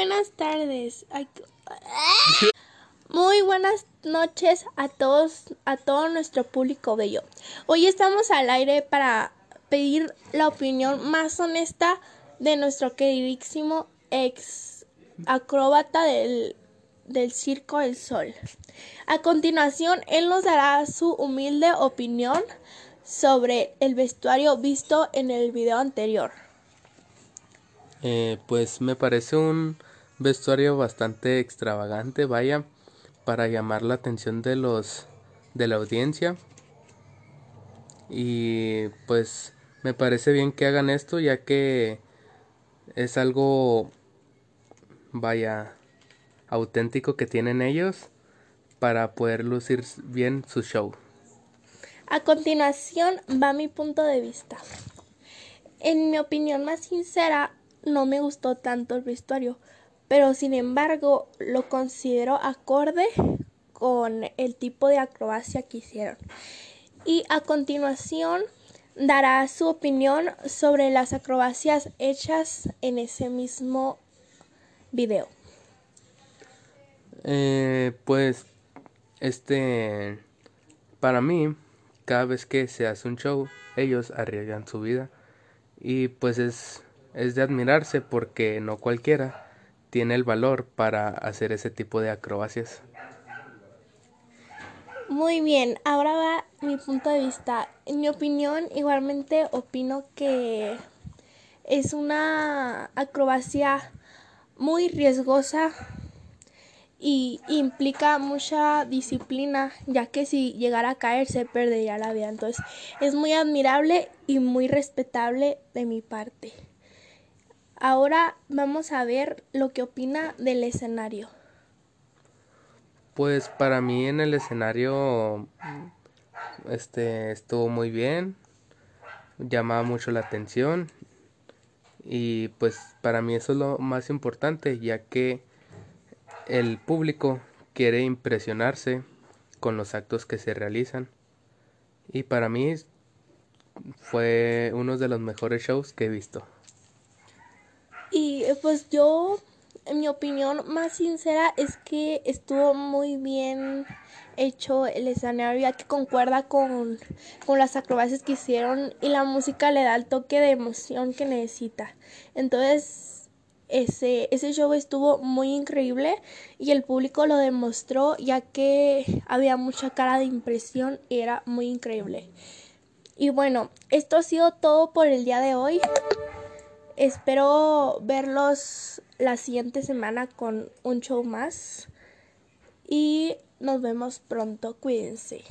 buenas tardes. Muy buenas noches a todos, a todo nuestro público bello. Hoy estamos al aire para pedir la opinión más honesta de nuestro queridísimo ex acróbata del, del Circo del Sol. A continuación, él nos dará su humilde opinión sobre el vestuario visto en el video anterior. Eh, pues me parece un vestuario bastante extravagante, vaya, para llamar la atención de los de la audiencia. Y pues me parece bien que hagan esto ya que es algo vaya auténtico que tienen ellos para poder lucir bien su show. A continuación va mi punto de vista. En mi opinión más sincera, no me gustó tanto el vestuario, pero sin embargo lo considero acorde con el tipo de acrobacia que hicieron. Y a continuación dará su opinión sobre las acrobacias hechas en ese mismo video. Eh, pues, este, para mí, cada vez que se hace un show, ellos arriesgan su vida y pues es es de admirarse porque no cualquiera tiene el valor para hacer ese tipo de acrobacias. Muy bien, ahora va mi punto de vista. En mi opinión, igualmente opino que es una acrobacia muy riesgosa y implica mucha disciplina, ya que si llegara a caer se perdería la vida. Entonces, es muy admirable y muy respetable de mi parte. Ahora vamos a ver lo que opina del escenario. Pues para mí en el escenario este estuvo muy bien, llamaba mucho la atención y pues para mí eso es lo más importante ya que el público quiere impresionarse con los actos que se realizan y para mí fue uno de los mejores shows que he visto. Eh, pues yo, en mi opinión más sincera es que estuvo muy bien hecho el escenario ya que concuerda con, con las acrobacias que hicieron y la música le da el toque de emoción que necesita. Entonces ese, ese show estuvo muy increíble y el público lo demostró ya que había mucha cara de impresión y era muy increíble. Y bueno, esto ha sido todo por el día de hoy. Espero verlos la siguiente semana con un show más. Y nos vemos pronto. Cuídense.